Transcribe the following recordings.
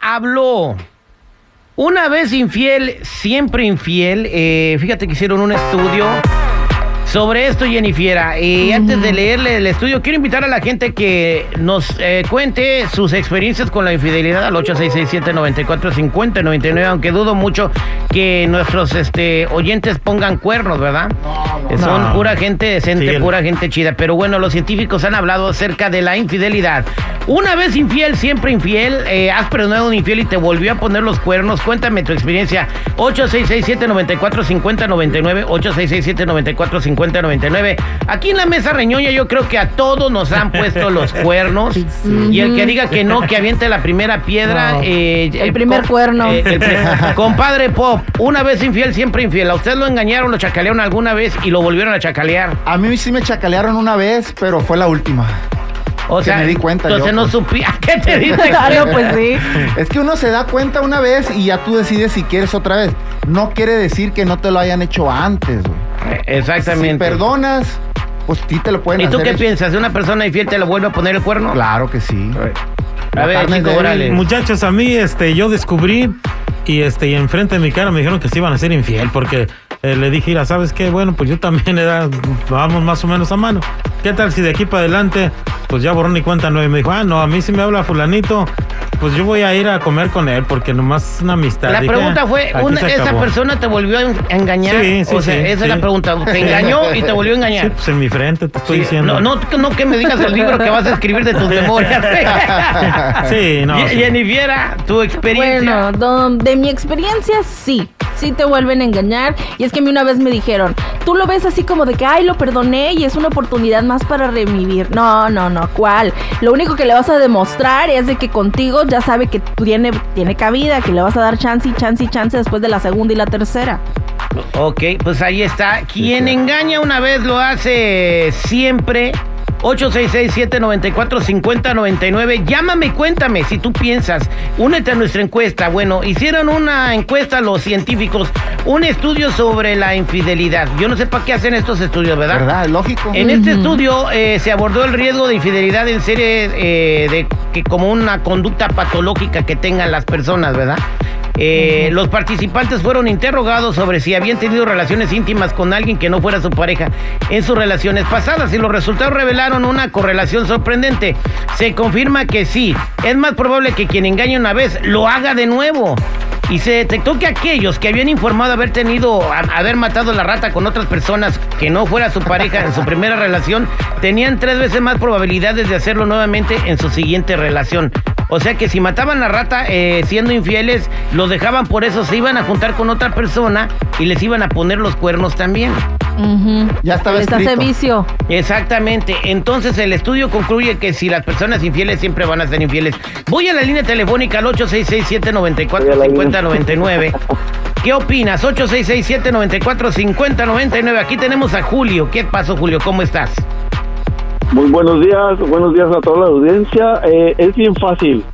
Habló. Una vez infiel, siempre infiel. Eh, fíjate que hicieron un estudio sobre esto, Jennifer. Y antes de leerle el estudio, quiero invitar a la gente que nos eh, cuente sus experiencias con la infidelidad al 8667-9450-99, aunque dudo mucho que nuestros este, oyentes pongan cuernos, ¿verdad? Son No. pura gente decente, Sí. pura gente chida. Pero bueno, los científicos han hablado acerca de la infidelidad. Una vez infiel, siempre infiel. eh, has perdonado un infiel y te volvió a poner los cuernos. Cuéntame tu experiencia. 8667-9450-99. 8667-9450-99. Aquí en la mesa reñoña yo creo que a todos nos han puesto los cuernos. Y el que diga que no, que aviente la primera piedra. No. eh, El eh, primer cuerno. eh, el compadre Pop, una vez infiel, siempre infiel. ¿A usted lo engañaron, lo chacalearon alguna vez y lo volvieron a chacalear? A mí sí me chacalearon una vez, pero fue la última. O Que me di cuenta Entonces yo, no pues. supía. ¿Qué te diste Ah, no, cuenta? pues sí. Es que uno se da cuenta una vez y ya tú decides si quieres otra vez. No quiere decir que no te lo hayan hecho antes, güey. Si Exactamente. perdonas, pues sí te lo pueden ¿Y tú hacer. qué piensas? ¿De una persona infiel te lo vuelve a poner el cuerno? Claro que sí. A ver, Chico débil. Morales. Muchachos, a mí este, yo descubrí y este y enfrente de mi cara me dijeron que se iban a ser infiel porque eh, le dije, mira, ¿sabes qué? Bueno, pues yo también era, vamos más o menos a mano. ¿Qué tal si de aquí para adelante, pues ya borrón y cuenta nueve? Me dijo, ah, no, a mí si me habla fulanito, pues yo voy a ir a comer con él porque nomás es una amistad. La Dije, pregunta fue, "Aquí una- se ¿esa acabó". persona te volvió a en- a engañar? Sí, sí, o sea, sí, esa es sí. la pregunta. ¿Te engañó y te volvió a Sí, engañar? pues en mi frente te estoy Sí, diciendo. No, no, no que me digas el libro que vas a escribir de tus memorias. Sí, no. Ye- sí. Jennifer, tu experiencia. Bueno, don- de mi experiencia sí, sí te vuelven a engañar. Y es que a mí una vez me dijeron, tú lo ves así como de que, ay, lo perdoné y es una oportunidad más para revivir. No, no, no, ¿cuál? Lo único que le vas a demostrar es de que contigo ya sabe que tiene, tiene cabida, que le vas a dar chance y chance y chance después de la segunda y la tercera. Ok, pues ahí está. Quien engaña una vez lo hace siempre. 866-794-5099. Llámame, cuéntame si tú piensas. Únete a nuestra encuesta. Bueno, hicieron una encuesta los científicos, un estudio sobre la infidelidad. Yo no sé para qué hacen estos estudios, ¿verdad? ¿Verdad? Lógico. En este estudio eh, se abordó el riesgo de infidelidad en serie eh, de que como una conducta patológica que tengan las personas, ¿verdad? Eh, Los participantes fueron interrogados sobre si habían tenido relaciones íntimas con alguien que no fuera su pareja en sus relaciones pasadas y los resultados revelaron una correlación sorprendente. Se confirma que sí, es más probable que quien engañe una vez lo haga de nuevo. Y se detectó que aquellos que habían informado haber tenido, a- haber matado la rata con otras personas que no fuera su pareja en su primera relación, tenían tres veces más probabilidades de hacerlo nuevamente en su siguiente relación. O sea que si mataban la rata eh, siendo infieles, los dejaban por eso, se iban a juntar con otra persona y les iban a poner los cuernos también. Ya estaba Les hace escrito. vicio. Exactamente. Entonces el estudio concluye que si las personas infieles siempre van a ser infieles. Voy a la línea telefónica al 866-794-5099. ¿Qué opinas? 866-794-5099. Aquí tenemos a Julio. ¿Qué pasó, Julio? ¿Cómo estás? Muy buenos días, buenos días a toda la audiencia. Eh, es bien fácil.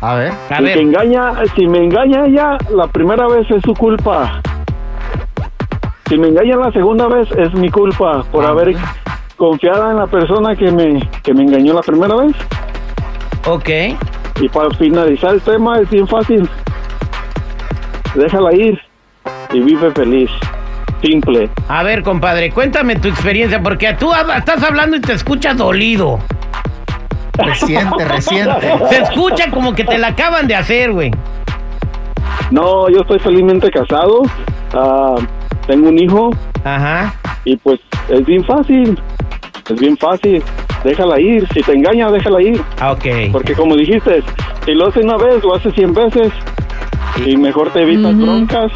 A ver. A si, ver. te engaña, si me engaña ella, la primera vez es su culpa. Si me engaña la segunda vez, es mi culpa por Ah, haber confiado en la persona que me, que me engañó la primera vez. Ok. Y para finalizar el tema, es bien fácil. Déjala ir y vive feliz. Simple. A ver, compadre, cuéntame tu experiencia, porque tú estás hablando y te escuchas dolido. Reciente, reciente. Se escucha como que te la acaban de hacer, güey. No, yo estoy felizmente casado. Ah, tengo un hijo. Ajá. Y pues es bien fácil, es bien fácil, déjala ir, si te engaña, déjala ir, Ah, Ok. porque como dijiste, si lo hace una vez, lo hace cien veces, y mejor te evitas broncas,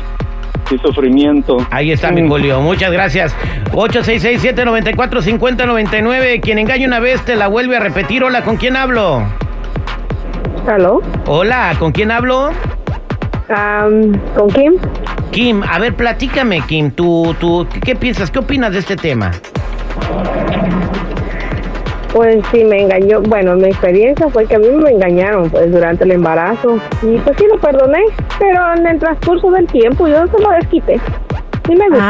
y sufrimiento. Ahí está, mi. Julio. Muchas gracias. 866-794-5099. Quien engaña una vez te la vuelve a repetir. Hola, ¿con quién hablo? ¿Aló? Hola, ¿con quién hablo? Am, ¿Con quién? Kim, a ver, platícame, Kim. ¿Tú, tú, qué, qué piensas? ¿Qué opinas de este tema? Pues sí, me engañó. Bueno, mi experiencia fue que a mí me engañaron pues durante el embarazo. Y pues sí lo perdoné, pero en el transcurso del tiempo yo se lo desquité. Sí me gustó.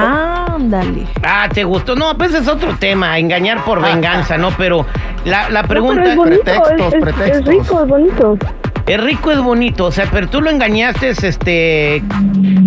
Ándale. Ah, ¿te gustó? No, pues es otro tema, engañar por venganza, ¿no? Pero la, la No, pregunta... pero es bonito, Pretextos, es, es- pretextos. es rico, es bonito. Es rico, es bonito, o sea, pero tú lo engañaste, este...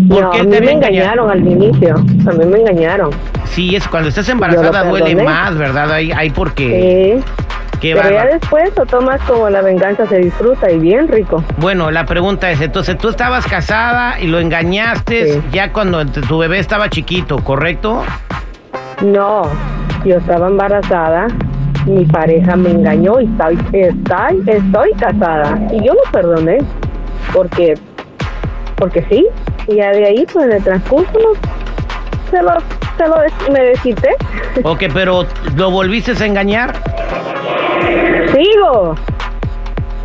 ¿Por No, qué a mí te me engañaron al inicio. A mí me engañaron. Sí, es cuando estás embarazada duele más, ¿verdad? Ahí, ahí porque... Sí. Qué Pero ya después lo tomas como la venganza se disfruta y bien rico. Bueno, la pregunta es, entonces tú estabas casada y lo engañaste Sí. ya cuando tu bebé estaba chiquito, ¿correcto? No, yo estaba embarazada, mi pareja me engañó y estoy, estoy, estoy casada. Y yo lo perdoné, porque, porque sí. Y ya de ahí, pues en el transcurso, se lo, se lo me desquité. Ok, pero ¿lo volviste a engañar? Sigo.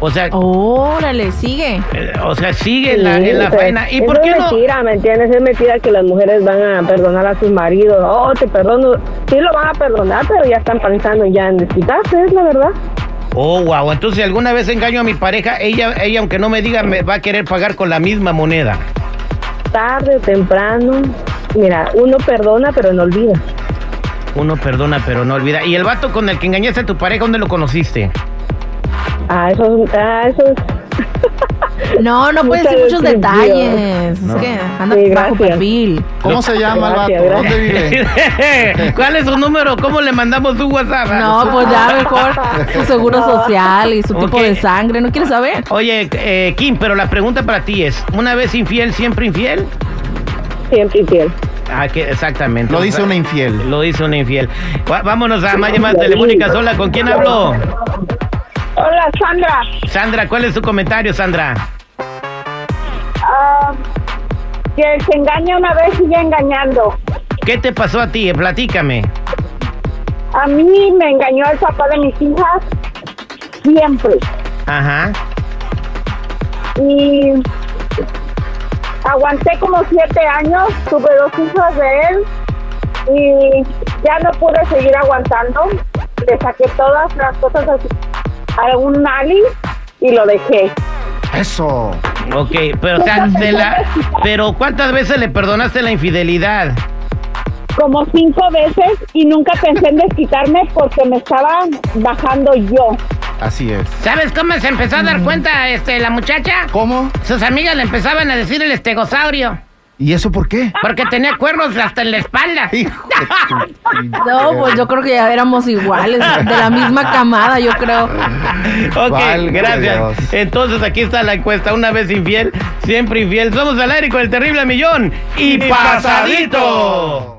O sea, Órale, sigue. eh, o sea, sigue en la, en la Sí, faena. ¿Y eso por qué es no? mentira, ¿me entiendes? Es mentira que las mujeres van a perdonar a sus maridos. Oh, te perdono. Sí lo van a perdonar, pero ya están pensando ya en desquitarse, es la verdad. Oh, wow. Entonces, si alguna vez engaño a mi pareja, ella, ella, aunque no me diga, me va a querer pagar con la misma moneda. Tarde o temprano. Mira, uno perdona, pero no olvida. Uno perdona, pero no olvida. ¿Y el vato con el que engañaste a tu pareja, dónde lo conociste? Ah, eso, es- ah, eso es. No, no puedes decir muchos detalles. No. Es que anda Sí, bajo perfil. ¿Cómo se llama el vato? ¿Dónde vive? ¿Cuál es su número? ¿Cómo le mandamos un WhatsApp? No, pues ya mejor su seguro social y su tipo de sangre. ¿No quieres saber? Oye, eh, Kim, pero la pregunta para ti es, ¿una vez infiel, siempre infiel? Siempre infiel. Ah, que exactamente. Lo dice una infiel. Lo dice una infiel. Vámonos a más llamadas telefónicas. Hola, ¿con quién hablo? Hola, Sandra. Sandra, ¿cuál es tu comentario, Sandra? Ah, que se engaña una vez sigue engañando. ¿Qué te pasó a ti? Platícame. A mí me engañó el papá de mis hijas siempre. Ajá. Y aguanté como siete años, tuve dos hijas de él y ya no pude seguir aguantando. Le saqué todas las cosas así, a un ali y lo dejé. Eso. Ok, pero, o sea, se la- pero ¿cuántas veces le perdonaste la infidelidad? Como cinco veces y nunca pensé en desquitarme porque me estaba bajando yo. Así es. ¿Sabes cómo se empezó a dar cuenta este, la muchacha? ¿Cómo? Sus amigas le empezaban a decir el estegosaurio, ¿Y eso por qué? porque tenía cuernos hasta en la espalda. Hijo No, pues yo creo que ya éramos iguales, de la misma camada, yo creo. Ok, gracias. Dios. Entonces aquí está la encuesta. Una vez infiel, siempre infiel. Somos al aire con el terrible millón. Y pasadito.